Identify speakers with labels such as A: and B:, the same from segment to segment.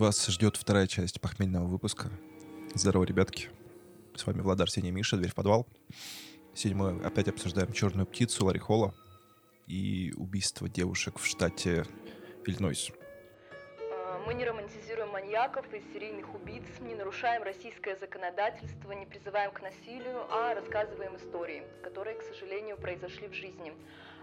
A: Вас ждет вторая часть похмельного выпуска. Здорово, ребятки. С вами Владар Синий Миша, дверь в подвал. Сегодня опять обсуждаем черную птицу Ларри Холла и убийство девушек в штате Иллинойс.
B: А, Мы не романтизируем маньяков и серийных убийц, не нарушаем российское законодательство, не призываем к насилию, а рассказываем истории, которые, к сожалению, произошли в жизни.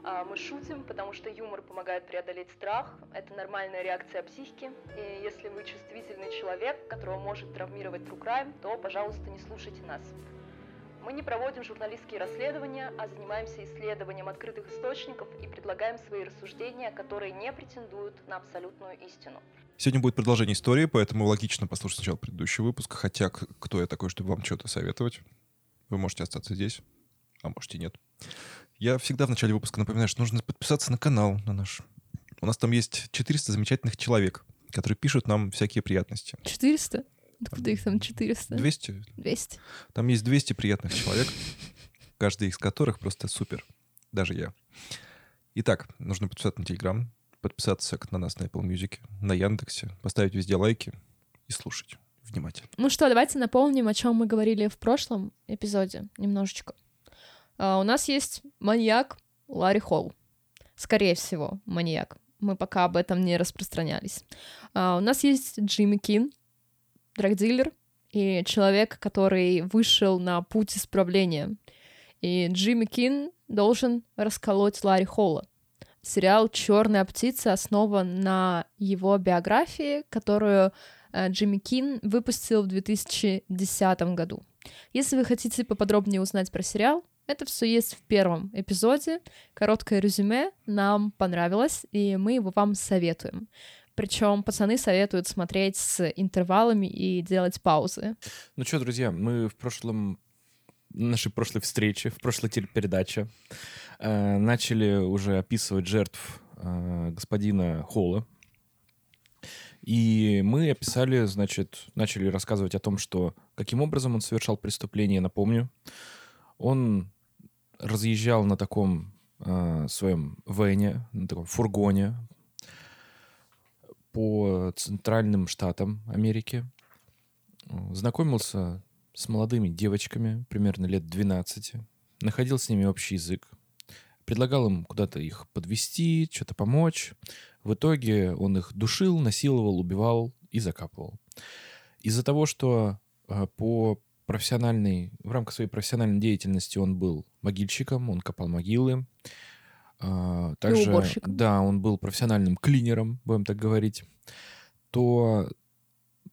B: А, Мы шутим, потому что юмор помогает преодолеть страх, это нормальная реакция психики, и если вы чувствительный человек, которого может травмировать true crime, то, пожалуйста, не слушайте нас. Мы не проводим журналистские расследования, а занимаемся исследованием открытых источников и предлагаем свои рассуждения, которые не претендуют на абсолютную истину.
A: Сегодня будет продолжение истории, поэтому логично послушать сначала предыдущий выпуск. Хотя, кто я такой, чтобы вам что-то советовать? Вы можете остаться здесь, а можете нет. Я всегда в начале выпуска напоминаю, что нужно подписаться на канал на наш. У нас там есть 400 замечательных человек, которые пишут нам всякие приятности.
C: 400? Откуда их там 400?
A: 200.
C: 200.
A: Там есть 200 приятных человек, каждый из которых просто супер. Даже я. Итак, нужно подписаться на Телеграм, подписаться на нас на Apple Music, на Яндексе, поставить везде лайки и слушать внимательно.
C: Ну что, давайте напомним, о чем мы говорили в прошлом эпизоде немножечко. А, у нас есть маньяк Ларри Холл. Скорее всего, маньяк. Мы пока об этом не распространялись. А, у нас есть Джимми Кин, драгдилер, и человек, который вышел на путь исправления. И Джимми Кин должен расколоть Ларри Холла. Сериал «Черная птица» основан на его биографии, которую э, Джимми Кин выпустил в 2010 году. Если вы хотите поподробнее узнать про сериал, это все есть в первом эпизоде. Короткое резюме нам понравилось, и мы его вам советуем. Причем пацаны советуют смотреть с интервалами и делать паузы.
D: Ну что, друзья, мы в прошлом нашей прошлой встрече, в прошлой телепередаче э, начали уже описывать жертв э, господина Холла. И мы описали, значит, начали рассказывать о том, что каким образом он совершал преступление, напомню. Он разъезжал на таком э, своем вене, на таком фургоне по центральным штатам Америки. Знакомился с молодыми девочками, примерно лет 12, находил с ними общий язык, предлагал им куда-то их подвести, что-то помочь. В итоге он их душил, насиловал, убивал и закапывал. Из-за того, что э, по профессиональной, в рамках своей профессиональной деятельности он был могильщиком, он копал могилы. а, Также,
C: уборщиком.
D: да, он был профессиональным клинером, будем так говорить, то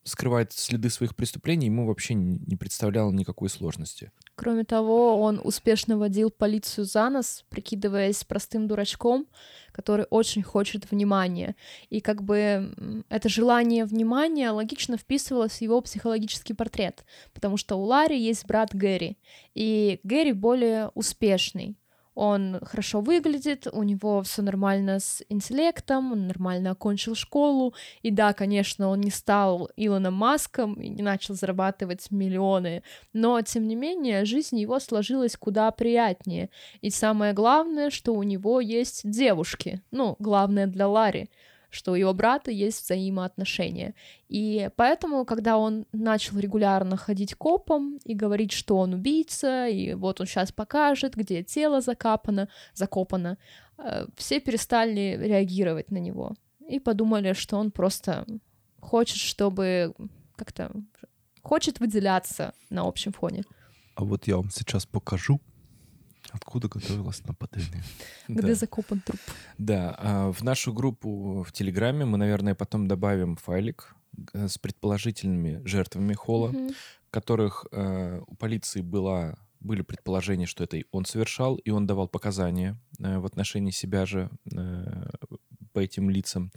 D: скрывать следы своих преступлений ему вообще не представляло никакой сложности.
C: Кроме того, он успешно водил полицию за нос, прикидываясь простым дурачком, который очень хочет внимания. И как бы это желание внимания логично вписывалось в его психологический портрет, потому что у Ларри есть брат Гэри, и Гэри более успешный. Он хорошо выглядит, у него все нормально с интеллектом, он нормально окончил школу, и да, конечно, он не стал Илоном Маском и не начал зарабатывать миллионы, но, тем не менее, жизнь его сложилась куда приятнее. И самое главное, что у него есть девушки. Ну, главное для Ларри, что у его брата есть взаимоотношения. И поэтому, когда он начал регулярно ходить копом и говорить, что он убийца, и вот он сейчас покажет, где тело закапано, закопано, э, все перестали реагировать на него и подумали, что он просто хочет, чтобы как-то хочет выделяться на общем фоне.
A: А вот я вам сейчас покажу, откуда готовилось нападение.
C: Где
D: Да.
C: закопан труп.
D: Да, а в нашу группу в Телеграме мы, наверное, потом добавим файлик э, с предположительными жертвами Холла, которых э, у полиции была, были предположения, что это и он совершал, и он давал показания э, в отношении себя же по этим лицам.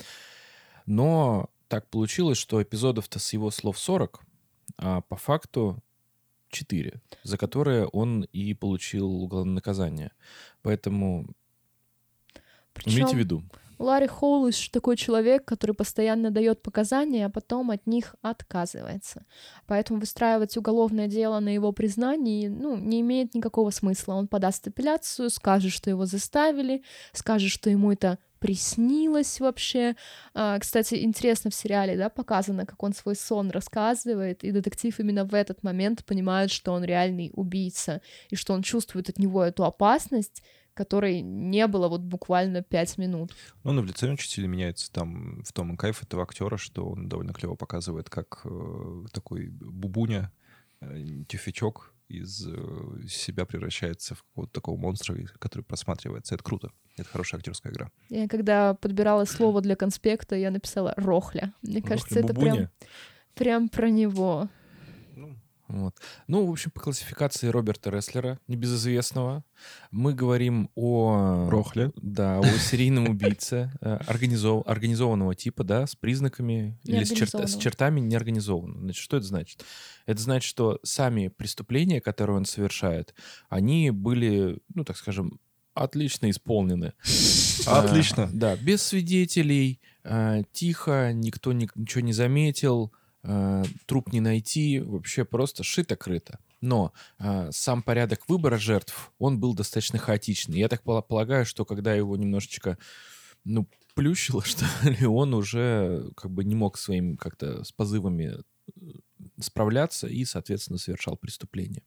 D: Но так получилось, что эпизодов-то с его слов 40, а по факту 4, за которые он и получил уголовное наказание. Поэтому имейте в
C: Причем
D: виду.
C: Ларри Холлиш такой человек, который постоянно дает показания, а потом от них отказывается. Поэтому выстраивать уголовное дело на его признании, ну, не имеет никакого смысла. Он подаст апелляцию, скажет, что его заставили, скажет, что ему это приснилось вообще. А, кстати, интересно в сериале, да, показано, как он свой сон рассказывает, и детектив именно в этот момент понимает, что он реальный убийца, и что он чувствует от него эту опасность, которой не было вот буквально пять минут.
A: Ну, он в лице очень сильно меняется. Там в том и кайф этого актера, что он довольно клево показывает, как э, такой бубуня, э, тюфячок из э, себя превращается в какого-то такого монстра, который просматривается. Это круто. Это хорошая актерская игра.
C: Я когда подбирала слово для конспекта, я написала «рохля». Мне
D: Рохля
C: кажется, это
D: Бубуня.
C: прям, прям про него.
A: Ну,
D: Вот. Ну, в общем, по классификации Роберта Рестлера, небезызвестного, мы говорим о...
A: Рохле.
D: Да, о серийном убийце э, организов- организованного типа, да, с признаками или с, черт- с чертами неорганизованного. Значит, что это значит? Это значит, что сами преступления, которые он совершает, они были, ну, так скажем, отлично исполнены.
A: Отлично.
D: А, Да, без свидетелей, а, тихо, никто ни- ничего не заметил, а, труп не найти, вообще просто шито-крыто. Но а, сам порядок выбора жертв, он был достаточно хаотичный. Я так пола- полагаю, что когда его немножечко, ну, плющило, что ли, он уже как бы не мог своим как-то с позывами э, справляться и, соответственно, совершал преступление.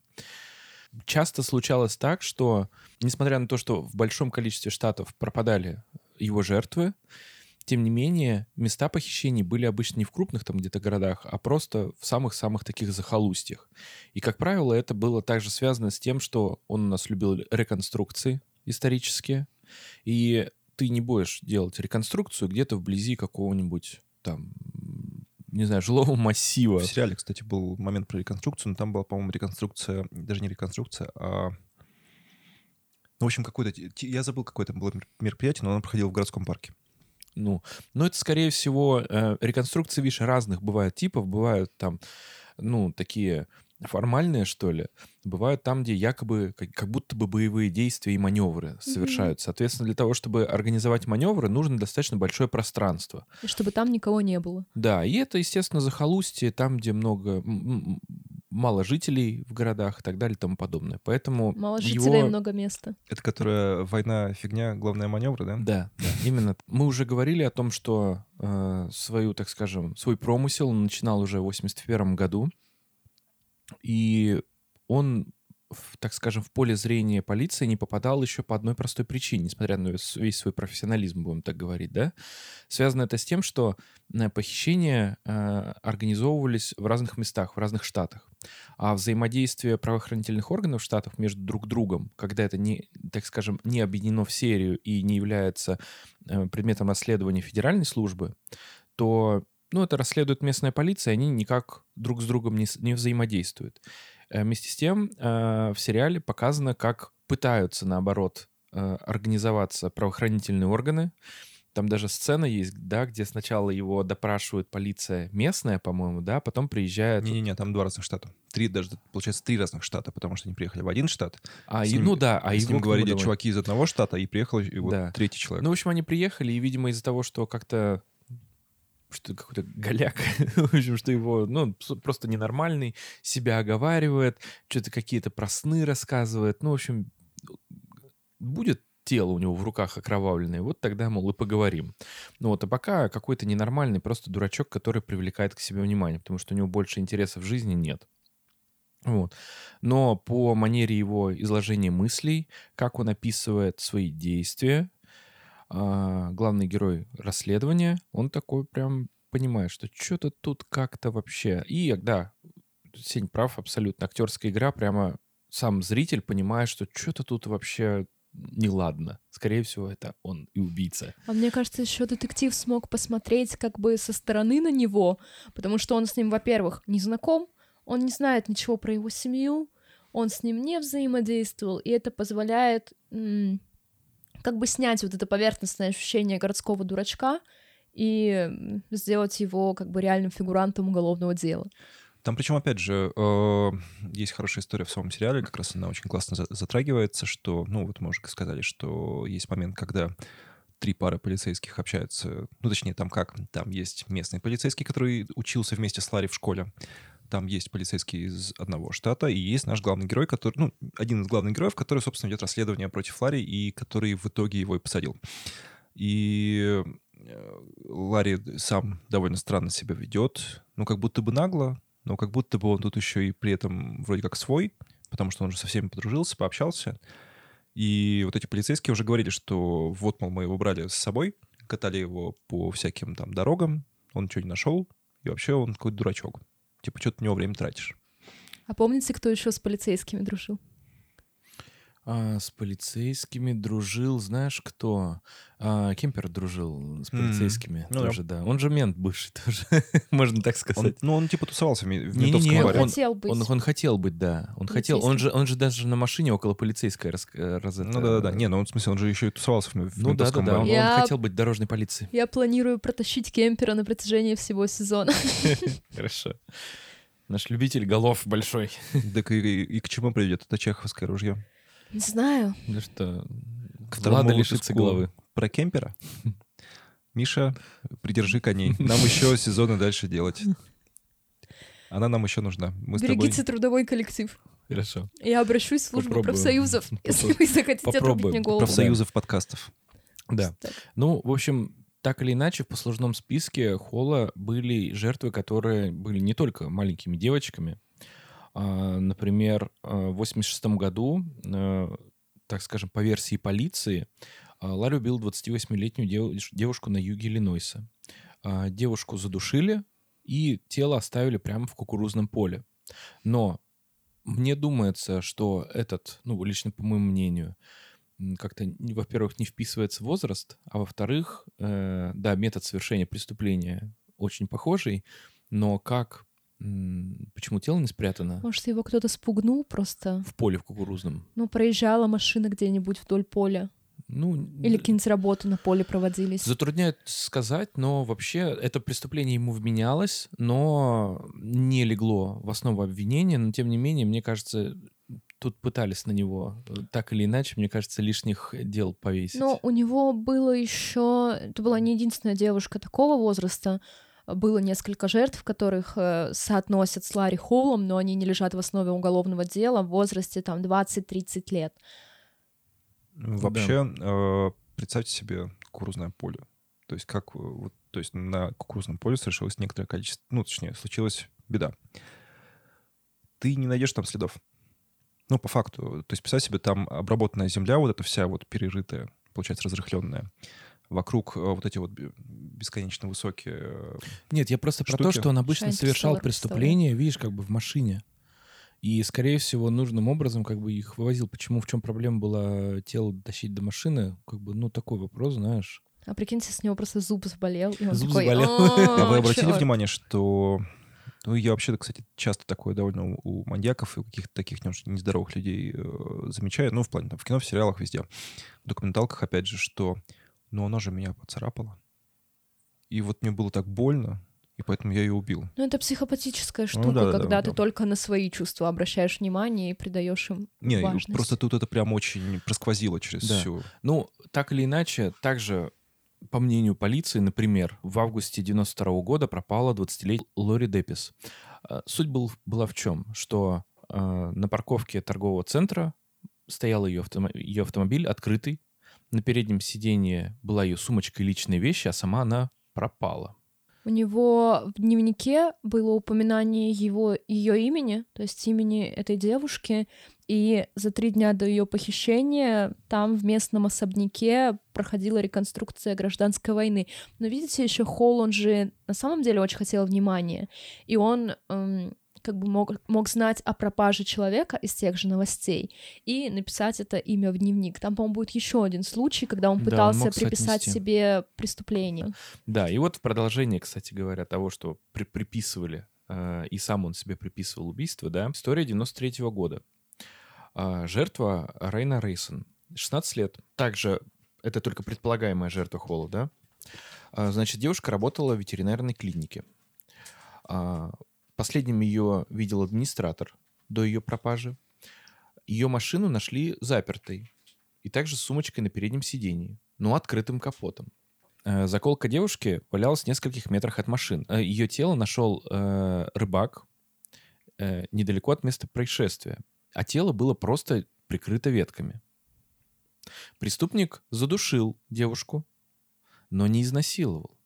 D: Часто случалось так, что, несмотря на то, что в большом количестве штатов пропадали его жертвы, тем не менее, места похищений были обычно не в крупных там где-то городах, а просто в самых-самых таких захолустьях. И, как правило, это было также связано с тем, что он у нас любил реконструкции исторические, и ты не будешь делать реконструкцию где-то вблизи какого-нибудь там, не знаю, жилого массива.
A: В сериале, кстати, был момент про реконструкцию, но там была, по-моему, реконструкция, даже не реконструкция, а... Ну, в общем, какой-то... Я забыл, какое там было мероприятие, но оно проходило в городском парке.
D: Ну, но это, скорее всего, э, реконструкции, видишь, разных бывают типов. Бывают там, ну, такие формальные, что ли. Бывают там, где якобы как, как будто бы боевые действия и маневры совершают. Соответственно, для того, чтобы организовать маневры, нужно достаточно большое пространство.
C: И чтобы там никого не было.
D: Да, и это, естественно, захолустье, там, где много, мало жителей в городах и так далее и тому подобное. Поэтому
C: Мало
D: его...
C: жителей, много места.
A: Это которая война, фигня, главная маневра, да?
D: Да, да, именно. Мы уже говорили о том, что э, свою, так скажем, свой промысел он начинал уже в 81 году, и он, так скажем, в поле зрения полиции не попадал еще по одной простой причине, несмотря на весь свой профессионализм, будем так говорить, да. Связано это с тем, что э, похищения э, организовывались в разных местах, в разных штатах. А взаимодействие правоохранительных органов штатов между друг другом, когда это не, так скажем, не объединено в серию и не является э, предметом расследования федеральной службы, то ну, это расследует местная полиция, они никак друг с другом не, не взаимодействуют. Э, Вместе с тем э, в сериале показано, как пытаются, наоборот, э, организоваться правоохранительные органы. Там даже сцена есть, да, где сначала его допрашивает полиция местная, по-моему, да, а потом приезжает...
A: Не-не-не, там два разных штата. Три, даже, получается, три разных штата, потому что они приехали в один штат.
D: А, и-
A: ним-
D: ну да, а
A: с
D: его
A: ним говорили чуваки из одного штата, и приехал и вот
D: Да.
A: третий человек.
D: Ну, в общем, они приехали, и, видимо, из-за того, что как-то что какой-то голяк, в общем, что его, ну, просто ненормальный, себя оговаривает, что-то какие-то про сны рассказывает. Ну, в общем, будет тело у него в руках окровавленное, вот тогда, мол, и поговорим. Ну вот, а пока какой-то ненормальный просто дурачок, который привлекает к себе внимание, потому что у него больше интересов в жизни нет. Вот. Но по манере его изложения мыслей, как он описывает свои действия, а, главный герой расследования, он такой прям понимает, что что-то тут как-то вообще... И, да, Сень прав абсолютно. Актерская игра прямо сам зритель понимает, что что-то тут вообще неладно. Скорее всего, это он и убийца.
C: А мне кажется, еще детектив смог посмотреть как бы со стороны на него, потому что он с ним, во-первых, не знаком, он не знает ничего про его семью, он с ним не взаимодействовал, и это позволяет м, как бы снять вот это поверхностное ощущение городского дурачка и сделать его как бы реальным фигурантом уголовного дела.
A: Там причем, опять же, э, есть хорошая история в самом сериале, как раз она очень классно за- затрагивается, что, ну, вот мы уже сказали, что есть момент, когда три пары полицейских общаются, ну, точнее, там как, там есть местный полицейский, который учился вместе с Ларри в школе, там есть полицейский из одного штата, и есть наш главный герой, который, ну, один из главных героев, который, собственно, ведет расследование против Ларри, и который в итоге его и посадил. И э, Ларри сам довольно странно себя ведет. Ну, как будто бы нагло, но как будто бы он тут еще и при этом вроде как свой, потому что он уже со всеми подружился, пообщался. И вот эти полицейские уже говорили, что вот, мол, мы его брали с собой, катали его по всяким там дорогам, он ничего не нашел, и вообще он какой-то дурачок. Типа, что ты на него время тратишь?
C: А помните, кто еще с полицейскими дружил?
D: А, с полицейскими дружил, знаешь кто? А, Кемпер дружил с полицейскими
A: ну да.
D: тоже, да. Он же мент бывший тоже, можно так
A: Он,
D: сказать.
A: ну, он типа тусовался в ми- в
D: Не-не-не,
A: ментовском
C: Он
D: он-
C: хотел быть.
D: Он, он хотел быть, да. Он хотел. Он же, он же даже на машине около полицейской раз, э, раз это-
A: Ну да-да-да. Не, ну он, в смысле, он же еще и тусовался в, в
D: Ну да, да,
A: ментовском
D: да. Он,
A: баре.
D: он
C: Я-
D: хотел быть дорожной полицией.
C: Я планирую протащить кемпера на протяжении всего сезона.
D: Хорошо. Наш любитель голов большой.
A: Так и, и- и к чему приведет это чеховское ружье?
C: Не знаю.
D: Ну что,
A: К второму
D: Влада лишится головы.
A: Про кемпера? Миша, придержи коней. Нам еще сезоны дальше делать. Она нам еще нужна. Мы с тобой...
C: Берегите трудовой коллектив.
D: Хорошо.
C: Я обращусь в службу
D: Попробуем.
C: профсоюзов, если вы захотите отрубить
D: Попробуем.
C: мне голову.
A: Профсоюзов подкастов.
D: Да.
C: Так.
D: Ну, в общем, так или иначе, в послужном списке Холла были жертвы, которые были не только маленькими девочками. А, Например, а, в 86 году, э, так скажем, по версии полиции, Ларри убил 28-летнюю дев- девушку на юге Иллинойса. А, Девушку задушили, и тело оставили прямо в кукурузном поле. Но мне думается, что этот, ну, лично по моему мнению, как-то, во-первых, не вписывается возраст, а во-вторых, э, да, метод совершения преступления очень похожий, но как, почему тело не спрятано
C: Может, его кто-то спугнул просто?
D: в поле в кукурузном?
C: Ну, проезжала машина где-нибудь вдоль поля.
D: Ну,
C: Или
D: н-
C: какие-нибудь работы на поле проводились.
D: Затрудняет сказать, но вообще это преступление ему вменялось, но не легло в основу обвинения. Но тем не менее, мне кажется, тут пытались на него э, так или иначе, мне кажется, лишних дел повесить.
C: Но у него было еще... Это была не единственная девушка такого возраста. Было несколько жертв, которых э, соотносят с Ларри Холлом, но они не лежат в основе уголовного дела в возрасте там 20-30 лет.
A: Вообще, э, представьте себе кукурузное поле. То есть как... э, Вот, то есть на кукурузном поле совершилось некоторое количество... Ну, точнее, случилась беда. Ты не найдешь там следов. Ну, по факту. То есть представь себе, там обработанная земля, вот эта вся вот перерытая, получается, разрыхленная. Вокруг э, вот эти вот бе- бесконечно высокие... э,
D: Нет, я просто про то,
A: штуки.
D: что он обычно
C: Шайн
D: совершал преступления, видишь, как бы в машине. И, скорее всего, нужным образом как бы их вывозил. Почему, в чем проблема была тело тащить до машины? Как бы, ну, такой вопрос, знаешь.
C: А прикиньте, с него просто зуб заболел, и он
D: Зуб
C: такой...
D: заболел.
A: А вы
C: «О,
A: обратили
C: чёрт».
A: внимание, что... Ну, я вообще, кстати, часто такое довольно у, у маньяков и у каких-то таких немножко нездоровых людей э, замечаю. Ну, в плане, там, в кино, в сериалах, везде. В документалках, опять же, что... Ну, она же меня поцарапала. И вот мне было так больно, и поэтому я ее убил.
C: Ну, это психопатическая штука,
A: Ну да-да-да,
C: когда
A: да.
C: ты только на свои чувства обращаешь внимание и придаешь им
A: Не,
C: важность.
A: просто тут это прям очень просквозило через
D: Да.
A: всю...
D: Ну, так или иначе, также, по мнению полиции, например, в августе 92 года пропала 20-летняя Лори Депис. А, Суть был, была в чем? Что а, на парковке торгового центра стоял ее, автомо- ее автомобиль открытый, на переднем сиденье была ее сумочка и личные вещи, а сама она пропала.
C: У него в дневнике было упоминание его ее имени, то есть имени этой девушки, и за три дня до ее похищения там в местном особняке проходила реконструкция гражданской войны. Но видите, еще Холл, он же на самом деле очень хотел внимания, и он эм, как бы мог, мог знать о пропаже человека из тех же новостей и написать это имя в дневник. Там, по-моему, будет еще один случай, когда он
D: Да, он
C: пытался приписать
D: соотнести.
C: себе преступление.
D: Да, и вот в продолжение, кстати говоря, того, что при- приписывали, э, и сам он себе приписывал убийство, да, история 93 года. А, жертва Рейна Рейсон, 16 лет. Также это только предполагаемая жертва Холла, да? А, значит, девушка работала в ветеринарной клинике. Последним ее видел администратор до ее пропажи. Ее машину нашли запертой и также с сумочкой на переднем сидении, но открытым капотом. Э, Заколка девушки валялась в нескольких метрах от машин. Э, Ее тело нашел э, рыбак э, недалеко от места происшествия, а тело было просто прикрыто ветками. Преступник задушил девушку но не изнасиловал.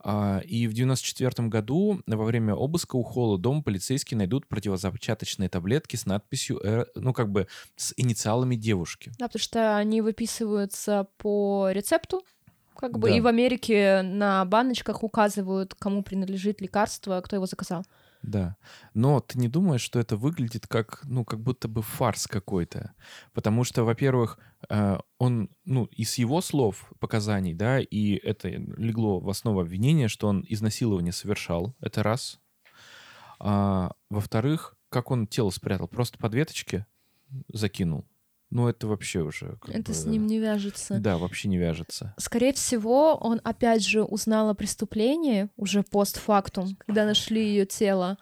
D: А, И в 94 году во время обыска у Холла дома полицейские найдут противозачаточные таблетки с надписью, ну, как бы с инициалами девушки.
C: Да, потому что они выписываются по рецепту, как бы,
D: Да.
C: и в Америке на баночках указывают, кому принадлежит лекарство, кто его заказал.
D: Да. Но ты не думаешь, что это выглядит как, ну, как будто бы фарс какой-то? Потому что, во-первых, э, он, ну, из его слов, показаний, да, и это легло в основу обвинения, что он изнасилование совершал, это раз. А, во-вторых, как он тело спрятал? Просто под веточки закинул? Ну, это вообще уже...
C: Это
D: бы,
C: с ним не вяжется.
D: Да, вообще не вяжется.
C: Скорее всего, он опять же узнал о преступлении уже постфактум, когда нашли ее тело,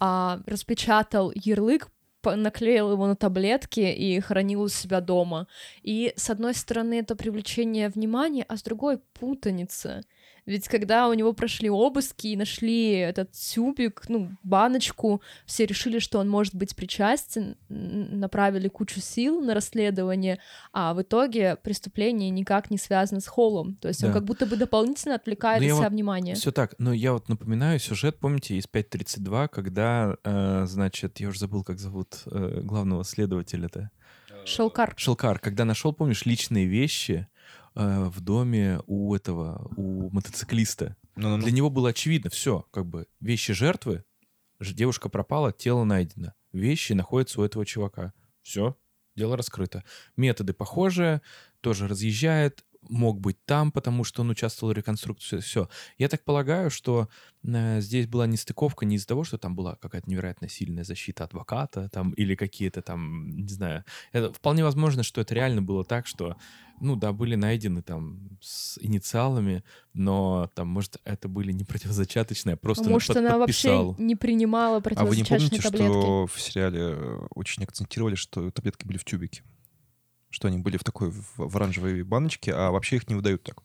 C: а распечатал ярлык, наклеил его на таблетки и хранил у себя дома. И с одной стороны это привлечение внимания, а с другой путаница. Ведь когда у него прошли обыски и нашли этот тюбик, ну, баночку, все решили, что он может быть причастен, направили кучу сил на расследование, а в итоге преступление никак не связано с Холлом. То есть он
D: Да.
C: как будто бы дополнительно отвлекает
D: Ну,
C: от
D: я
C: себя
D: вот
C: внимание.
D: Все так, но я вот напоминаю сюжет, помните, из 5.32, когда, э, значит, я уже забыл, как зовут э, главного следователя-то.
C: Шелкар.
D: Шелкар, когда нашел, помнишь, личные вещи э, в доме у этого, у мотоциклиста.
A: Ну-ну-ну.
D: Для него было очевидно, все, как бы вещи жертвы, девушка пропала, тело найдено, вещи находятся у этого чувака. Все, дело раскрыто. Методы похожие, тоже разъезжает, мог быть там, потому что он участвовал в реконструкции. Все. Я так полагаю, что э, здесь была нестыковка не из-за того, что там была какая-то невероятно сильная защита адвоката там, или какие-то там, не знаю. Это вполне возможно, что это реально было так, что, ну да, были найдены там с инициалами, но там, может, это были не противозачаточные, а просто он
C: Может,
D: под-
C: она
D: подписал.
C: вообще не принимала
A: А вы не
C: противозачаточные
A: помните,
C: таблетки?
A: что в сериале э, очень акцентировали, что таблетки были в тюбике? Что они были в такой в, в оранжевой баночке, а вообще их не выдают так.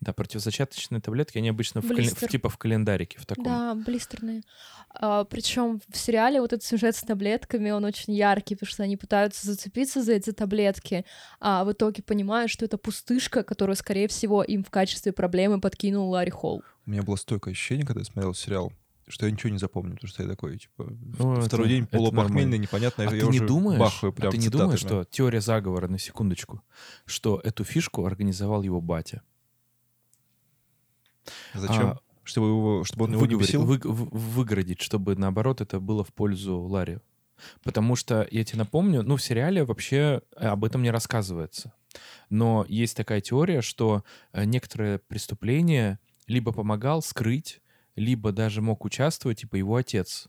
D: Да, противозачаточные таблетки, они обычно в,
C: Блистер.
D: в- типа в календарике в таком.
C: Да, блистерные. причем в сериале вот этот сюжет с таблетками, он очень яркий, потому что они пытаются зацепиться за эти таблетки, а в итоге понимают, что это пустышка, которую, скорее всего, им в качестве проблемы подкинул Ларри Холл.
A: У меня было стойкое ощущение, когда я смотрел сериал, что я ничего не запомню, потому что я такой, типа,
D: Ну, это-
A: второй день
D: это
A: полупохмельный,
D: нормально.
A: непонятно,
D: А
A: я
D: ты не думаешь,
A: бахаю
D: а
A: прям
D: ты не думаешь,
A: цитатами.
D: что теория заговора, на секундочку, что эту фишку организовал его батя?
A: Зачем?
D: А,
A: чтобы, его, чтобы он его не бесил?
D: вы- в- выгородить, чтобы наоборот это было в пользу Ларри. Потому что, я тебе напомню, ну, в сериале вообще об этом не рассказывается. Но есть такая теория, что э, некоторые преступления либо помогал скрыть, либо даже мог участвовать, типа, его отец.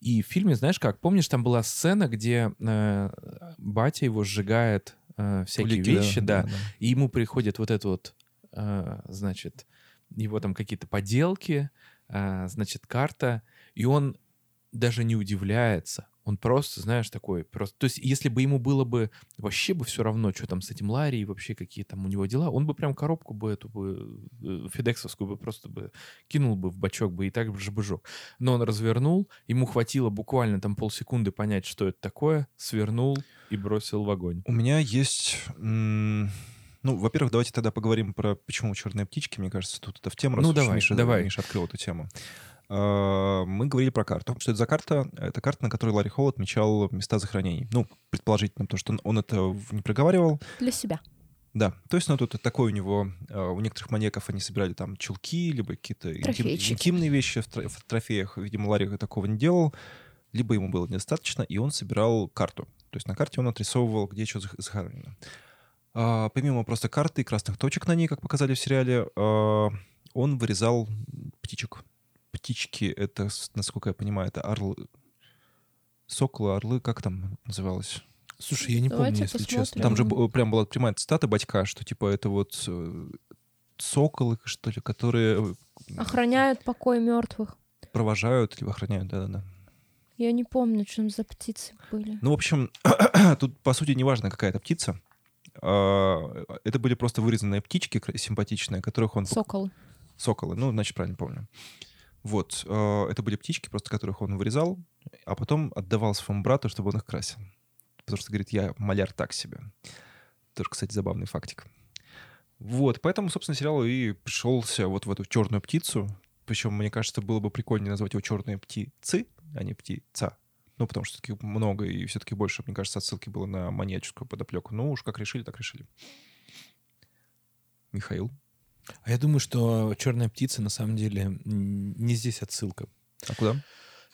D: И в фильме, знаешь как, помнишь, там была сцена, где э, батя его сжигает э, всякие
A: Улики,
D: вещи, да, и ему приходит вот это вот, э, значит, его там какие-то поделки, э, значит, карта, и он даже не удивляется. Он просто, знаешь, такой просто... То есть, если бы ему было бы вообще бы все равно, что там с этим Ларри и вообще какие там у него дела, он бы прям коробку бы эту бы э, федексовскую бы просто бы кинул бы в бачок бы и так же бы жег. Но он развернул, ему хватило буквально там полсекунды понять, что это такое, свернул и бросил в огонь.
A: У меня есть... Ну, во-первых, давайте тогда поговорим про почему черные птички. Мне кажется, тут это в тему, раз
D: Ну, давай,
A: Миша,
D: давай.
A: Миша открыл эту тему. А, Мы говорили про карту. Что это за карта? Это карта, на которой Ларри Холл отмечал места захоронений. Ну, предположительно, потому что он- это не проговаривал.
C: Для себя.
A: Да, то есть, ну, тут такой у него... а, У некоторых маньяков они собирали там чулки, либо какие-то интим- интимные вещи в, тро- в трофеях. Видимо, Ларри такого не делал. Либо ему было недостаточно, и он собирал карту. То есть на карте он отрисовывал, где что зах- захоронено. А, помимо просто карты и красных точек на ней, как показали в сериале, а, он вырезал птичек. Птички — это, насколько я понимаю, это орлы. Соколы, орлы, как там называлось?
D: Слушай, я не
C: Давайте
D: помню, если
C: посмотрим.
D: честно.
A: Там же прям была прямая цитата батька, что типа это вот э, соколы, что ли, которые э,
C: Охраняют покой мертвых.
A: провожают либо охраняют, да-да-да.
C: Я не помню, что там за птицы были.
A: Ну, в общем, тут, по сути, неважно, какая это птица. А, Это были просто вырезанные птички симпатичные, которых он...
C: Соколы.
A: Соколы, ну, значит, правильно помню. Вот, а, это были птички, просто которых он вырезал, а потом отдавал своему брату, чтобы он их красил. Потому что, говорит, я маляр так себе. Тоже, кстати, забавный фактик. Вот, поэтому, собственно, сериал и пришелся вот в эту черную птицу. Причем, мне кажется, было бы прикольнее назвать его черные птицы, а не птица. Ну, потому что все-таки много, и все-таки больше, мне кажется, отсылки было на маньяческую подоплеку. Ну, уж как решили, так решили. Михаил?
D: А я думаю, что черная птица на самом деле не здесь отсылка.
A: А куда?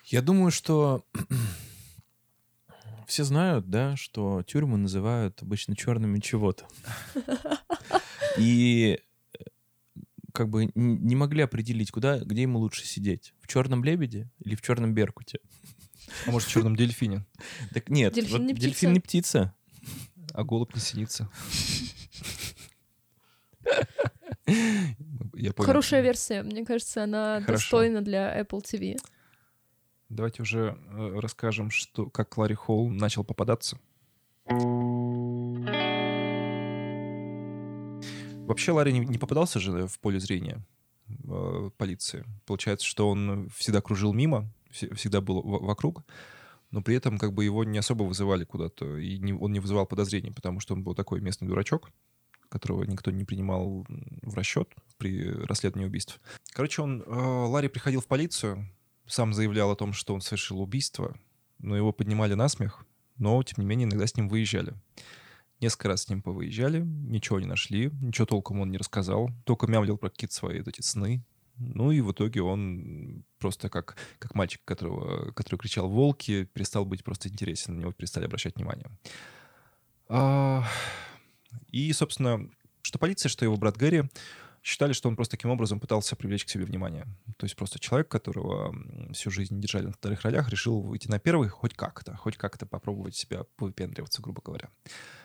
D: Я думаю, что все знают, да, что тюрьмы называют обычно черными чего-то. И э, как бы не могли определить, куда, где ему лучше сидеть. В черном лебеде или в черном беркуте.
A: А может, в черном дельфине?
D: Так нет,
C: Дельфин
D: вот
C: не птица.
D: дельфин не птица.
A: А голубь не синится. Я понял.
C: Хорошая версия. Мне кажется, она
A: Хорошо.
C: достойна для Apple TV.
A: Давайте уже э, расскажем, что, как Ларри Холл начал попадаться. Вообще Ларри не, не попадался же в поле зрения э, полиции. Получается, что он всегда кружил мимо, всегда был в- вокруг, но при этом как бы его не особо вызывали куда-то, и не- он не вызывал подозрений, потому что он был такой местный дурачок, которого никто не принимал в расчет при расследовании убийств. Короче, он, э, Ларри приходил в полицию, сам заявлял о том, что он совершил убийство, но его поднимали на смех, но, тем не менее, иногда с ним выезжали. Несколько раз с ним повыезжали, ничего не нашли, ничего толком он не рассказал, только мямлил про какие-то свои эти сны. Ну и в итоге он просто как, как мальчик, которого, который кричал «волки», перестал быть просто интересен, на него перестали обращать внимание. А, И, собственно, что полиция, что его брат Гэри считали, что он просто таким образом пытался привлечь к себе внимание. То есть просто человек, которого всю жизнь держали на вторых ролях, решил выйти на первых хоть как-то, хоть как-то попробовать себя повыпендриваться, грубо говоря.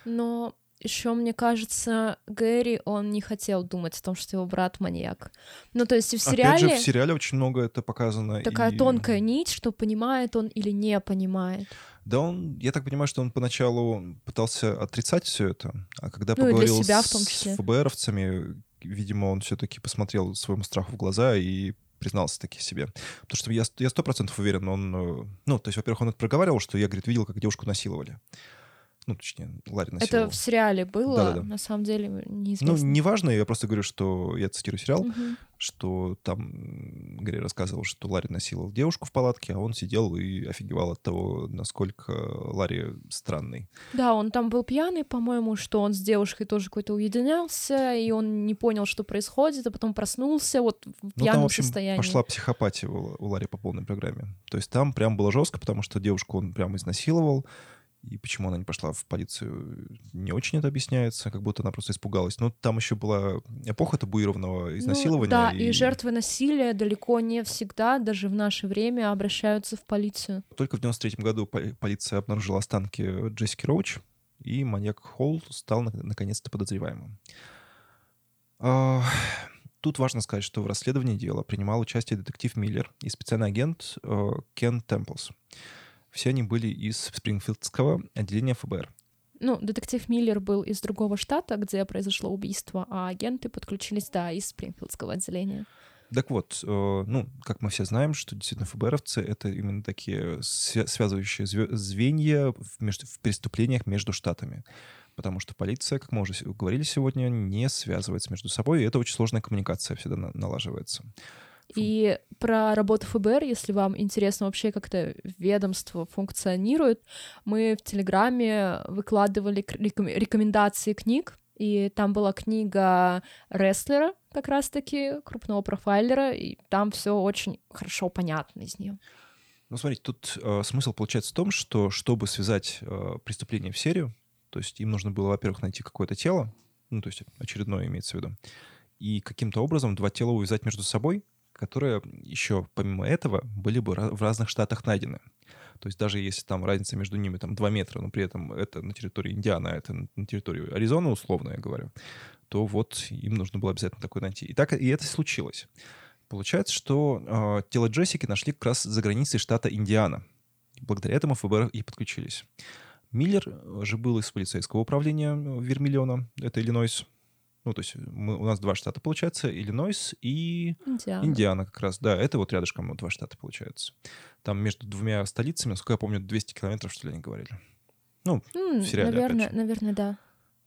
C: Но еще, мне кажется, Гэри, он не хотел думать о том, что его брат маньяк. Ну, то есть и в
A: Опять
C: сериале
A: же, в сериале очень много это показано.
C: такая
A: и-
C: тонкая нить, что понимает он или не понимает.
A: Да он, я так понимаю, что он поначалу пытался отрицать все это, а когда
C: Ну для
A: поговорил
C: себя в
A: с
C: том числе.
A: ФБРовцами, видимо, он все-таки посмотрел своему страху в глаза и признался таки себе. Потому что я я сто процентов уверен, он... э, Ну, то есть, во-первых, он это проговаривал, что я, говорит, видел, как девушку насиловали. Ну, точнее, насиловал.
C: Это в сериале было,
A: Да-да-да.
C: на самом деле
A: Ну,
C: неизвестно.
A: неважно, я просто говорю, что я цитирую сериал,
C: Мгм.
A: что там Гарри рассказывал, что Ларри насиловал девушку в палатке, а он сидел и офигевал от того, насколько Ларри странный.
C: Да, он там был пьяный, по-моему, что он с девушкой тоже какой-то уединялся, и он не понял, что происходит, а потом проснулся вот в
A: Ну,
C: пьяном
A: там, в общем,
C: состоянии.
A: пошла психопатия у Ларри по полной программе. То есть там прям было жестко, потому что девушку он прям изнасиловал, и почему она не пошла в полицию, не очень это объясняется, как будто она просто испугалась. Но там еще была эпоха табуированного
C: Ну,
A: изнасилования.
C: да, и... жертвы насилия далеко не всегда, даже в наше время, обращаются в полицию.
A: Только в 93 году поли- полиция обнаружила останки Джессики Роуч, и маньяк Холл стал на- наконец-то подозреваемым. А, Тут важно сказать, что в расследовании дела принимал участие детектив Миллер и специальный агент э, Кен Темплс. Все они были из Спрингфилдского отделения ФБР.
C: Ну, детектив Миллер был из другого штата, где произошло убийство, а агенты подключились, да, из Спрингфилдского отделения.
A: Так вот, э, ну, как мы все знаем, что действительно ФБРовцы — это именно такие свя- связывающие зве- звенья в, между- в преступлениях между штатами. Потому что полиция, как мы уже говорили сегодня, не связывается между собой, и это очень сложная коммуникация всегда на- налаживается.
C: И про работу ФБР, если вам интересно вообще, как это ведомство функционирует, мы в Телеграме выкладывали рекомендации книг, и там была книга рестлера, как раз-таки, крупного профайлера, и там все очень хорошо понятно из нее.
A: Ну, смотрите, тут э, смысл получается в том, что чтобы связать э, преступление в серию, то есть им нужно было, во-первых, найти какое-то тело, ну, то есть очередное имеется в виду, и каким-то образом два тела увязать между собой, которые еще, помимо этого, были бы в разных штатах найдены. То есть даже если там разница между ними там 2 метра, но при этом это на территории Индианы, а это на территории Аризоны, условно я говорю, то вот им нужно было обязательно такое найти. И так и это случилось. Получается, что э, тело Джессики нашли как раз за границей штата Индиана. Благодаря этому ФБР и подключились. Миллер э, же был из полицейского управления э, Вермиллиона, это Иллинойс. Ну, то есть мы, у нас два штата, получается, Иллинойс и
C: Индиана.
A: Индиана как раз. Да, это вот рядышком вот два штата, получается. Там между двумя столицами, насколько я помню, 200 километров, что ли, они говорили. Ну,
C: М,
A: в сериале,
C: наверное, наверное, да.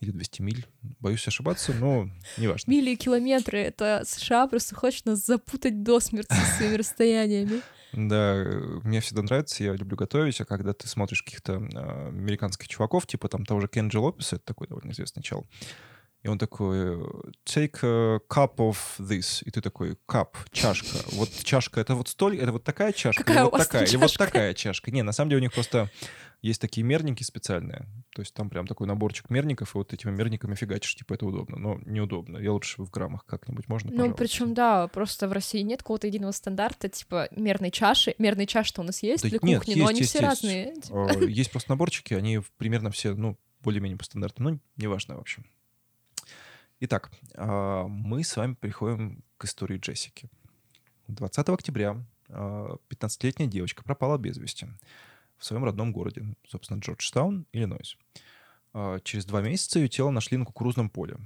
A: или 200 миль. Боюсь ошибаться, но неважно.
C: Мили и километры — это США просто хочет нас запутать до смерти своими расстояниями.
A: Да, э, мне всегда нравится, я люблю готовить, а когда ты смотришь каких-то э, американских чуваков, типа там того же Кенджи Лопеса, это такой довольно известный чел, и он такой, take a cup of this. И ты такой, cup, чашка. Вот чашка, это вот столь, это вот такая чашка,
C: Какая
A: или вот такая, или вот
C: чашка?
A: такая чашка. Не, на самом деле у них просто есть такие мерники специальные. То есть там прям такой наборчик мерников, и вот этими мерниками фигачишь, типа это удобно. Но неудобно. Я лучше в граммах как-нибудь можно,
C: Ну,
A: пожалуйста?
C: причем, да, просто в России нет какого-то единого стандарта, типа мерной чаши. Мерные чаши-то у нас есть
A: Да
C: для
A: нет,
C: кухни, но
A: есть,
C: они
A: есть,
C: все
A: есть.
C: разные. типа.
A: Э, Есть просто наборчики, они примерно все, ну, более-менее по стандартам. Ну, неважно, в общем. Итак, а, мы с вами приходим к истории Джессики. 20 октября а, 15-летняя девочка пропала без вести в своем родном городе, собственно, Джорджтаун, Иллинойс. А, Через два месяца ее тело нашли на кукурузном поле.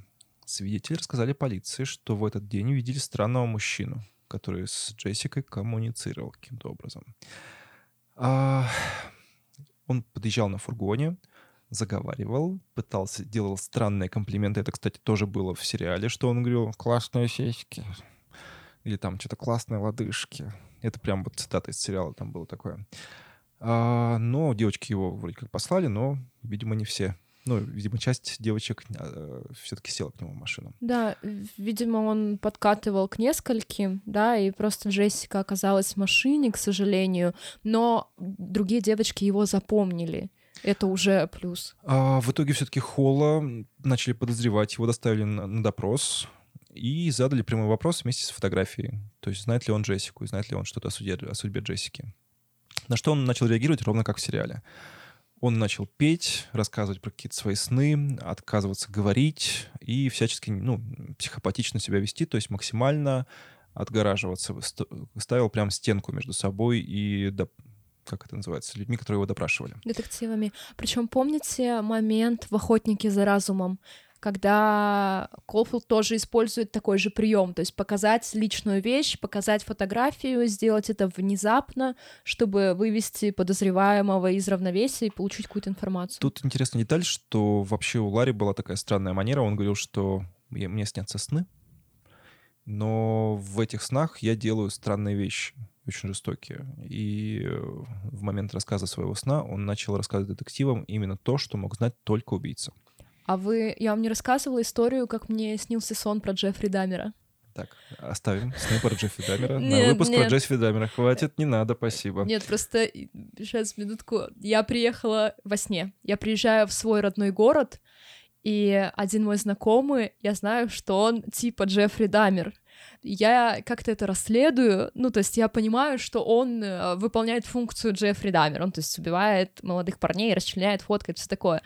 A: Свидетели рассказали полиции, что в этот день увидели странного мужчину, который с Джессикой коммуницировал каким-то образом. А, Он подъезжал на фургоне, заговаривал, пытался, делал странные комплименты. Это, кстати, тоже было в сериале, что он говорил «классные сиськи» или там что-то «классные лодыжки». Это прям вот цитата из сериала там было такое. А, но девочки его вроде как послали, но, видимо, не все. Ну, видимо, часть девочек все-таки села к нему в машину.
C: Да, видимо, он подкатывал к нескольким, да, и просто Джессика оказалась в машине, к сожалению, но другие девочки его запомнили. Это уже плюс.
A: А, в итоге все-таки Холла начали подозревать, его доставили на, на допрос и задали прямой вопрос вместе с фотографией. То есть знает ли он Джессику, знает ли он что-то о, о судьбе Джессики. На что он начал реагировать ровно как в сериале. Он начал петь, рассказывать про какие-то свои сны, отказываться говорить и всячески ну, психопатично себя вести, то есть максимально отгораживаться. Ст- Ставил прям стенку между собой и, как это называется, людьми, которые его допрашивали.
C: детективами. Причем помните момент в «Охотнике за разумом», когда Колфилд тоже использует такой же прием, то есть показать личную вещь, показать фотографию, сделать это внезапно, чтобы вывести подозреваемого из равновесия и получить какую-то информацию.
A: Тут интересная деталь, что вообще у Ларри была такая странная манера. Он говорил, что мне мне снятся сны, но в этих снах я делаю странные вещи, очень жестокие. И э, в момент рассказа своего сна он начал рассказывать детективам именно то, что мог знать только убийца.
C: А вы, я вам не рассказывала историю, как мне снился сон про Джеффри Дамера?
A: Так, оставим сны про Джеффри Дамера. На
C: Нет,
A: выпуск про. Джеффри Дамера хватит, не надо, спасибо.
C: Нет, просто сейчас минутку. Я приехала во сне. Я приезжаю в свой родной город, и один мой знакомый, я знаю, что он типа Джеффри Дамер. Я как-то это расследую, ну, то есть я понимаю, что он э, выполняет функцию Джеффри Дамер, он, то есть, убивает молодых парней, расчленяет, фоткает, все такое.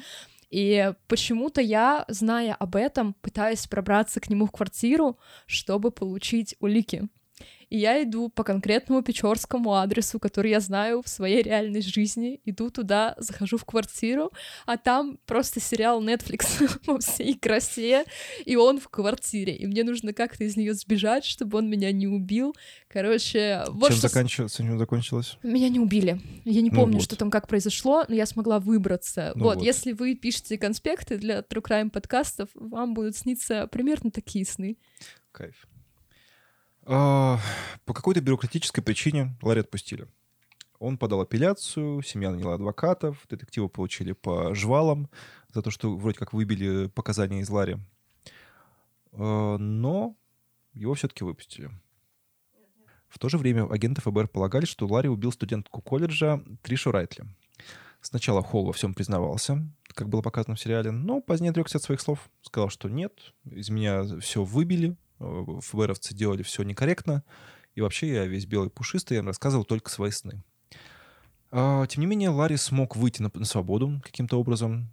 C: И почему-то я, зная об этом, пытаюсь пробраться к нему в квартиру, чтобы получить улики. И я иду по конкретному печорскому адресу, который я знаю в своей реальной жизни. Иду туда, захожу в квартиру, а там просто сериал Netflix во всей красе, и он в квартире. И мне нужно как-то из нее сбежать, чтобы он меня не убил. Короче, вот
A: Чем
C: что...
A: заканчивается, чем закончилось?
C: Меня не убили. Я не
A: Ну
C: помню,
A: вот.
C: что там как произошло, но я смогла выбраться.
A: Ну
C: вот,
A: вот.
C: если вы пишете конспекты для True Crime подкастов, вам будут сниться примерно такие сны.
A: Кайф. А, По какой-то бюрократической причине Ларри отпустили. Он подал апелляцию, семья наняла адвокатов, детективы получили по жвалам за то, что вроде как выбили показания из Ларри. А, Но его все-таки выпустили. В то же время агенты ФБР полагали, что Ларри убил студентку колледжа Тришу Райтли. Сначала Холл во всем признавался, как было показано в сериале, но позднее отрекся от своих слов. Сказал, что нет, из меня все выбили, ФБРовцы делали все некорректно, и вообще я весь белый пушистый, я им рассказывал только свои сны. А, Тем не менее, Ларри смог выйти на, на свободу каким-то образом.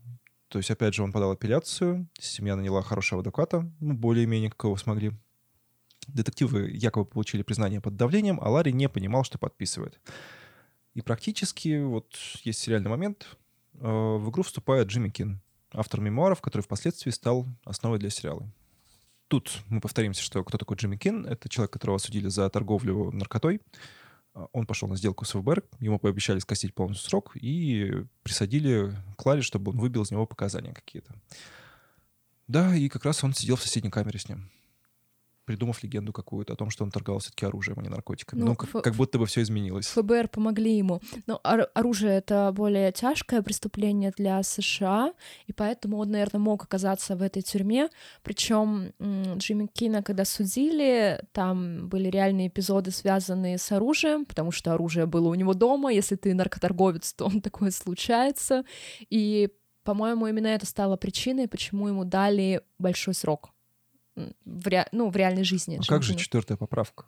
A: То есть, опять же, он подал апелляцию, семья наняла хорошего адвоката, ну, более-менее какого смогли. Детективы якобы получили признание под давлением, а Ларри не понимал, что подписывает. И практически, вот есть сериальный момент, э, в игру вступает Джимми Кин, автор мемуаров, который впоследствии стал основой для сериала. Тут мы повторимся, что кто такой Джимми Кин. Это человек, которого осудили за торговлю наркотой. А, Он пошел на сделку с ФБР, ему пообещали скостить полностью срок и присадили к чтобы он выбил из него показания какие-то. Да, и как раз он сидел в соседней камере с ним придумав легенду какую-то о том, что он торговал все-таки оружием, а не наркотиками. Ну, ну как, как будто бы все изменилось.
C: ФБР помогли ему. Но ор- оружие — это более тяжкое преступление для США, и поэтому он, наверное, мог оказаться в этой тюрьме. Причем Джимми Кина, когда судили, там были реальные эпизоды, связанные с оружием, потому что оружие было у него дома. Если ты наркоторговец, то такое случается. И по-моему, именно это стало причиной, почему ему дали большой срок в, ре... ну, в реальной жизни.
A: А как же четвертая поправка?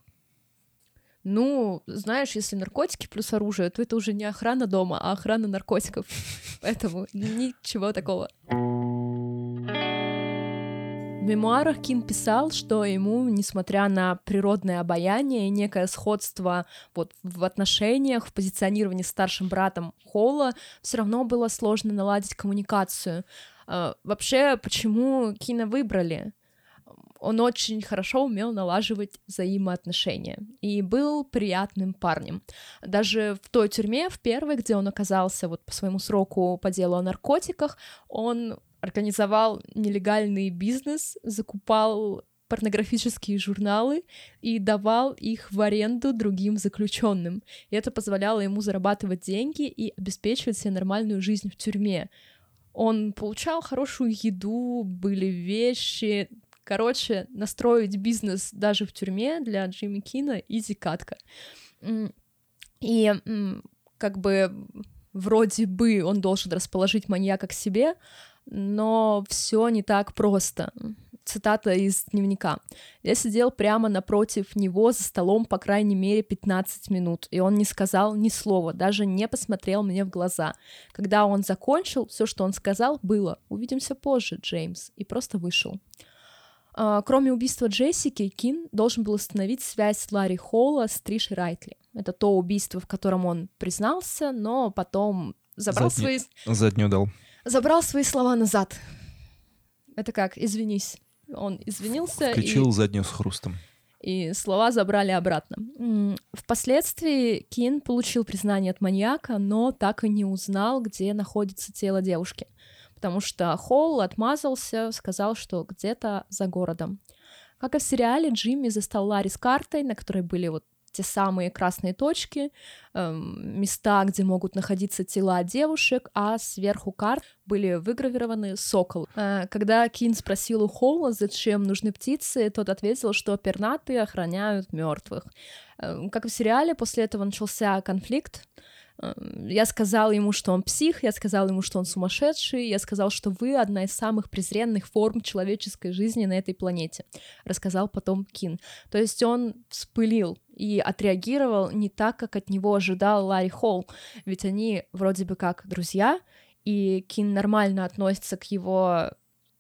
C: Ну, знаешь, если наркотики плюс оружие, то это уже не охрана дома, а охрана наркотиков. Поэтому ничего такого. В мемуарах Кин писал, что ему, несмотря на природное обаяние и некое сходство вот в отношениях, в позиционировании старшим братом Холла, все равно было сложно наладить коммуникацию. А, вообще, почему Кина выбрали? Он очень хорошо умел налаживать взаимоотношения и был приятным парнем. Даже в той тюрьме, в первой, где он оказался вот по своему сроку по делу о наркотиках, он организовал нелегальный бизнес, закупал порнографические журналы и давал их в аренду другим заключенным. И это позволяло ему зарабатывать деньги и обеспечивать себе нормальную жизнь в тюрьме. Он получал хорошую еду, были вещи, Короче, настроить бизнес даже в тюрьме для Джимми Кина изи катка. И как бы вроде бы он должен расположить маньяка к себе, но все не так просто. Цитата из дневника. Я сидел прямо напротив него за столом по крайней мере 15 минут, и он не сказал ни слова, даже не посмотрел мне в глаза. Когда он закончил, все, что он сказал, было «Увидимся позже, Джеймс», и просто вышел. А, кроме убийства Джессики, Кин должен был установить связь Ларри Холла с Тришей Райтли. Это то убийство, в котором он признался, но потом забрал Задни...
A: свои... Заднюю дал.
C: Забрал свои слова назад. Это как? Извинись. Он извинился
A: Включил и... заднюю с хрустом.
C: И слова забрали обратно. Впоследствии Кин получил признание от маньяка, но так и не узнал, где находится тело девушки потому что Холл отмазался, сказал, что где-то за городом. Как и в сериале, Джимми застал Ларри с картой, на которой были вот те самые красные точки, э, места, где могут находиться тела девушек, а сверху карт были выгравированы сокол. Э, когда Кин спросил у Холла, зачем нужны птицы, тот ответил, что пернатые охраняют мертвых. Э, как в сериале, после этого начался конфликт, Эм, я сказал ему, что он псих, я сказал ему, что он сумасшедший, я сказал, что вы одна из самых презренных форм человеческой жизни на этой планете, рассказал потом Кин. То есть он вспылил и отреагировал не так, как от него ожидал Ларри Холл, ведь они вроде бы как друзья, и Кин нормально относится к его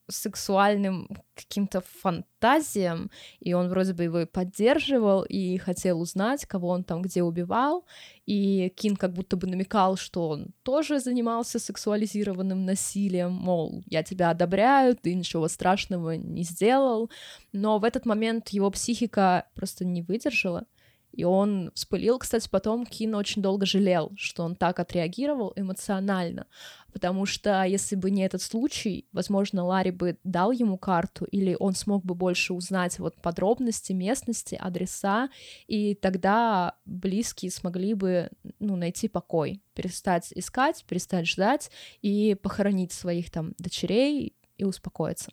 C: сексуальным каким-то фантазиям, и он вроде бы его и поддерживал, и хотел узнать, кого он там где убивал, и Кин как будто бы намекал, что он тоже занимался сексуализированным насилием, мол, я тебя одобряю, ты ничего страшного не сделал, но в этот момент его психика просто не выдержала, и он вспылил, кстати, потом Кин очень долго жалел, что он так отреагировал эмоционально, потому что если бы не этот случай, возможно, Ларри бы дал ему карту, или он смог бы больше узнать вот подробности местности, адреса, и тогда близкие смогли бы ну, найти покой, перестать искать, перестать ждать и похоронить своих там дочерей и успокоиться.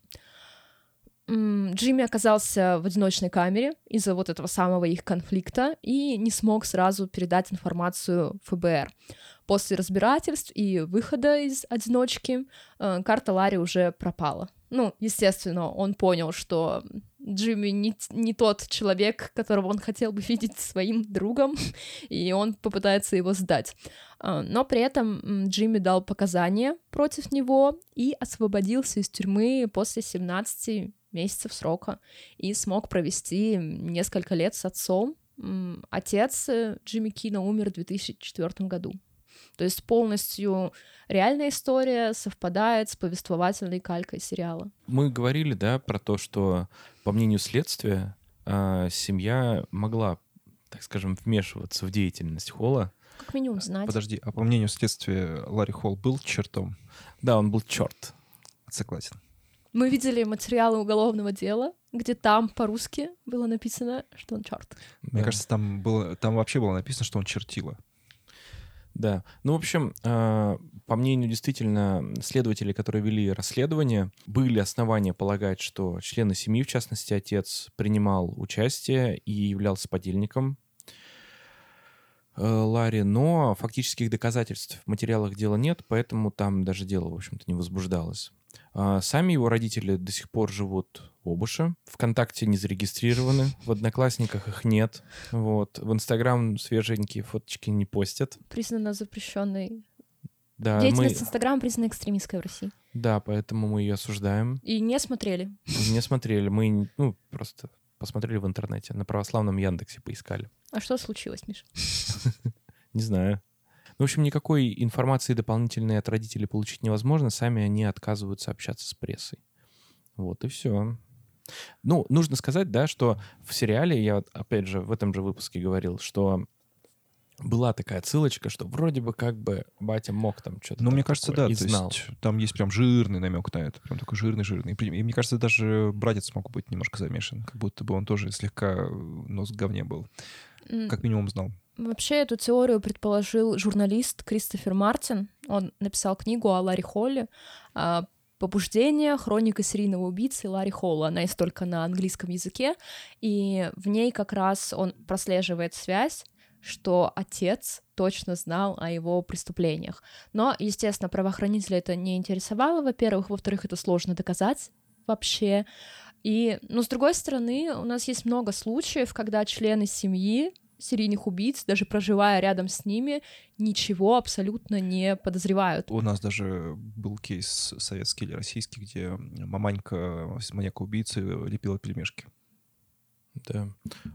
C: Джимми оказался в одиночной камере из-за вот этого самого их конфликта и не смог сразу передать информацию ФБР. После разбирательств и выхода из одиночки э, карта Ларри уже пропала. Ну, естественно, он понял, что Джимми не, не тот человек, которого он хотел бы видеть своим другом, и он попытается его сдать. Э, но при этом Джимми дал показания против него и освободился из тюрьмы после 17 месяцев срока и смог провести несколько лет с отцом. Отец э, Джимми Кина умер в 2004 году. То есть полностью реальная история совпадает с повествовательной калькой сериала.
D: Мы говорили, да, про то, что, по мнению следствия, а, семья могла, так скажем, вмешиваться в деятельность Холла.
C: Как минимум знать.
A: Подожди, а по мнению следствия Ларри Холл был чертом?
D: Да, он был черт.
A: Согласен.
C: Мы видели материалы уголовного дела, где там по-русски было написано, что он черт.
A: Мне
D: Да.
A: кажется, там, было, там вообще было написано, что он чертила.
D: Да. Ну, в общем, э, по мнению действительно следователей, которые вели расследование, были основания полагать, что члены семьи, в частности отец, принимал участие и являлся подельником э, Ларри, но фактических доказательств в материалах дела нет, поэтому там даже дело, в общем-то, не возбуждалось. А Сами его родители до сих пор живут в Обуше. ВКонтакте не зарегистрированы, в Одноклассниках их нет. Вот. В Инстаграм свеженькие фоточки не постят.
C: Признана запрещенной.
D: Да, мы,
C: Деятельность Инстаграма признана экстремистской в России.
D: да, поэтому мы ее осуждаем.
C: И не смотрели.
D: Не смотрели, мы ну, просто посмотрели в интернете, на православном Яндексе поискали.
C: А что случилось, Миш?
D: Не знаю. Ну, в общем, никакой информации дополнительной от родителей получить невозможно. Сами они отказываются общаться с прессой. Вот и все. Ну, нужно сказать, да, что в сериале, я вот, опять же в этом же выпуске говорил, что была такая ссылочка, что вроде бы как бы батя мог там что-то
A: Ну, мне кажется,
D: такое
A: да,
D: и
A: то
D: знал.
A: есть там есть прям жирный намек на это, прям такой жирный-жирный. И И мне кажется, даже братец мог быть немножко замешан, как будто бы он тоже слегка э, нос в говне был. Как минимум знал.
C: Вообще эту теорию предположил журналист Кристофер Мартин. Он написал книгу о Ларри Холле а, «Побуждение. Хроника серийного убийцы Ларри Холла». Она есть только на английском языке, и в ней как раз он прослеживает связь, что отец точно знал о его преступлениях. Но, естественно, правоохранители это не интересовало, во-первых. Во-вторых, это сложно доказать вообще. И, ну, с другой стороны, у нас есть много случаев, когда члены семьи серийных убийц, даже проживая рядом с ними, ничего абсолютно не подозревают.
A: У нас даже был кейс советский или российский, где маманька маньяка-убийцы лепила пельмешки.
D: Да.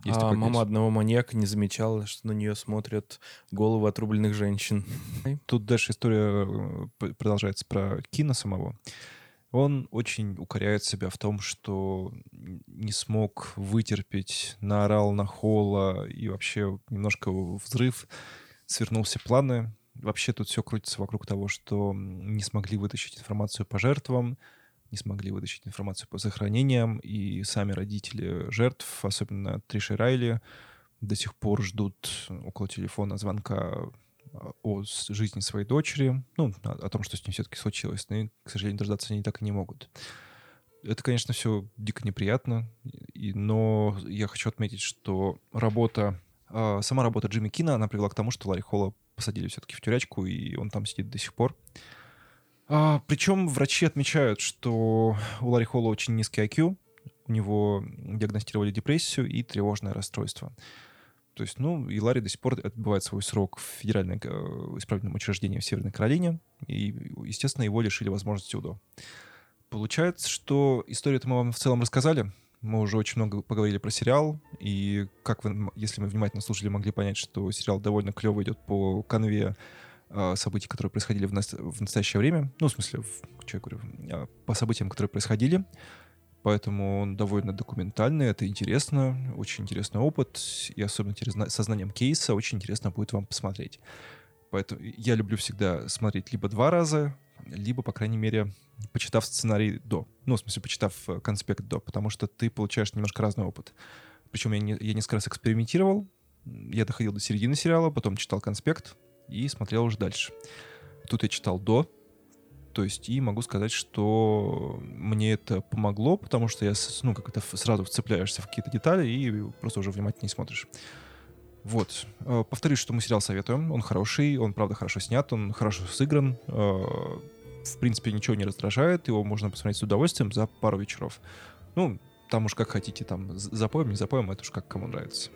A: Есть
D: а мама
A: кейс.
D: одного маньяка не замечала, что на нее смотрят головы отрубленных женщин.
A: Тут дальше история э, продолжается про Кина самого. Он очень укоряет себя в том, что не смог вытерпеть, наорал на Холла и вообще немножко взрыв, свернул все планы. Вообще тут все крутится вокруг того, что не смогли вытащить информацию по жертвам, не смогли вытащить информацию по захоронениям, и сами родители жертв, особенно Триши Райли, до сих пор ждут около телефона звонка о жизни своей дочери, ну, о, о том, что с ней все-таки случилось, но, к сожалению, дождаться они так и не могут. Это, конечно, все дико неприятно, и, но я хочу отметить, что работа, а, сама работа Джимми Кина, она привела к тому, что Ларри Холла посадили все-таки в тюрячку, и он там сидит до сих пор. А, причем врачи отмечают, что у Ларри Холла очень низкий IQ, у него диагностировали депрессию и тревожное расстройство. То есть, ну, и Ларри до сих пор отбывает свой срок в федеральном э, исправительном учреждении в Северной Каролине, и, естественно, его лишили возможности УДО. Получается, что историю-то мы вам в целом рассказали. Мы уже очень много поговорили про сериал, и как вы, если мы внимательно слушали, могли понять, что сериал довольно клево идет по конве э, событий, которые происходили в, нас- в настоящее время. Ну, в смысле, в, что я говорю, э, по событиям, которые происходили. Поэтому он довольно документальный, это интересно, очень интересный опыт, и особенно через зна- сознанием кейса очень интересно будет вам посмотреть. Поэтому я люблю всегда смотреть либо два раза, либо, по крайней мере, почитав сценарий до. Ну, в смысле, почитав э, конспект до, потому что ты получаешь немножко разный опыт. Причем я, не- я несколько раз экспериментировал, я доходил до середины сериала, потом читал конспект и смотрел уже дальше. Тут я читал до, то есть, и могу сказать, что мне это помогло, потому что я, ну, как-то сразу вцепляешься в какие-то детали и просто уже внимательнее смотришь. Вот. Э, Повторюсь, что мы сериал советуем. Он хороший, он, правда, хорошо снят, он хорошо сыгран. Э, В принципе, ничего не раздражает. Его можно посмотреть с удовольствием за пару вечеров. Ну, там уж как хотите, там, запоем, не запоем, это уж как кому нравится.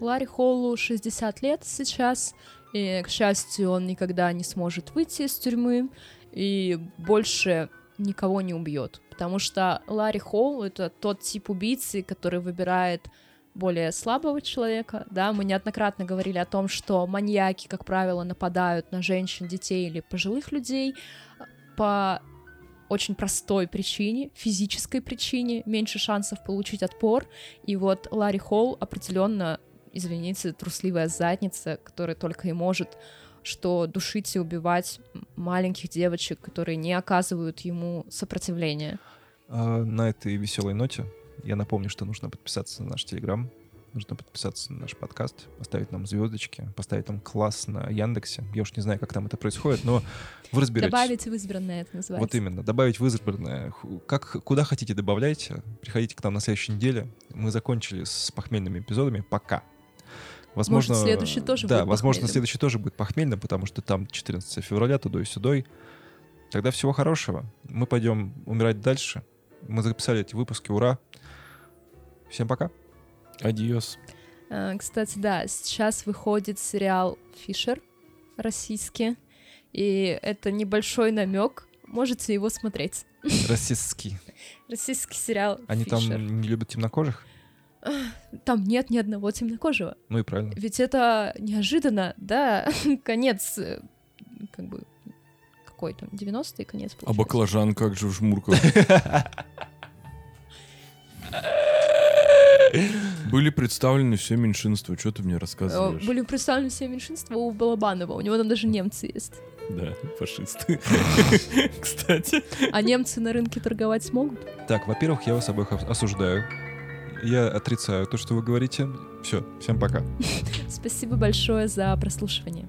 C: Ларри Холлу 60 лет сейчас, и, к счастью, он никогда не сможет выйти из тюрьмы и больше никого не убьет. Потому что Ларри Холл — это тот тип убийцы, который выбирает более слабого человека, да, мы неоднократно говорили о том, что маньяки, как правило, нападают на женщин, детей или пожилых людей по очень простой причине, физической причине, меньше шансов получить отпор, и вот Ларри Холл определенно извините, трусливая задница, которая только и может что душить и убивать маленьких девочек, которые не оказывают ему сопротивления.
A: А, на этой веселой ноте я напомню, что нужно подписаться на наш Телеграм, нужно подписаться на наш подкаст, поставить нам звездочки, поставить там класс на Яндексе. Я уж не знаю, как там это происходит, но вы разберетесь.
C: Добавить в избранное это называется.
A: Вот именно, добавить в избранное. Как, куда хотите, добавляйте. Приходите к нам на следующей неделе. Мы закончили с похмельными эпизодами. Пока. Возможно,
C: Может, следующий тоже
A: да,
C: будет
A: возможно,
C: похмельным.
A: следующий тоже будет похмельным, потому что там 14 февраля, туда и сюда. Тогда всего хорошего. Мы пойдем умирать дальше. Мы записали эти выпуски. Ура! Всем пока.
D: Адиос.
C: А, Кстати, да, сейчас выходит сериал Фишер российский, и это небольшой намек. Можете его смотреть.
A: Российский.
C: Российский сериал
A: Они
C: Фишер.
A: там не любят темнокожих?
C: Там нет ни одного темнокожего.
A: Ну и правильно.
C: Ведь это неожиданно, да, конец, э, как бы, какой там, 90-й конец
D: А
C: получается.
D: баклажан как же в жмурках? Были представлены все меньшинства. Что ты мне
C: Э,
D: рассказываешь?
C: Были представлены все меньшинства у Балабанова, у него там даже немцы есть.
D: Да, фашисты. Кстати.
C: А немцы на рынке торговать смогут?
A: Так, во-первых, я вас обоих ос- осуждаю. Я отрицаю то, что вы говорите. Все, всем пока.
C: Спасибо большое за прослушивание.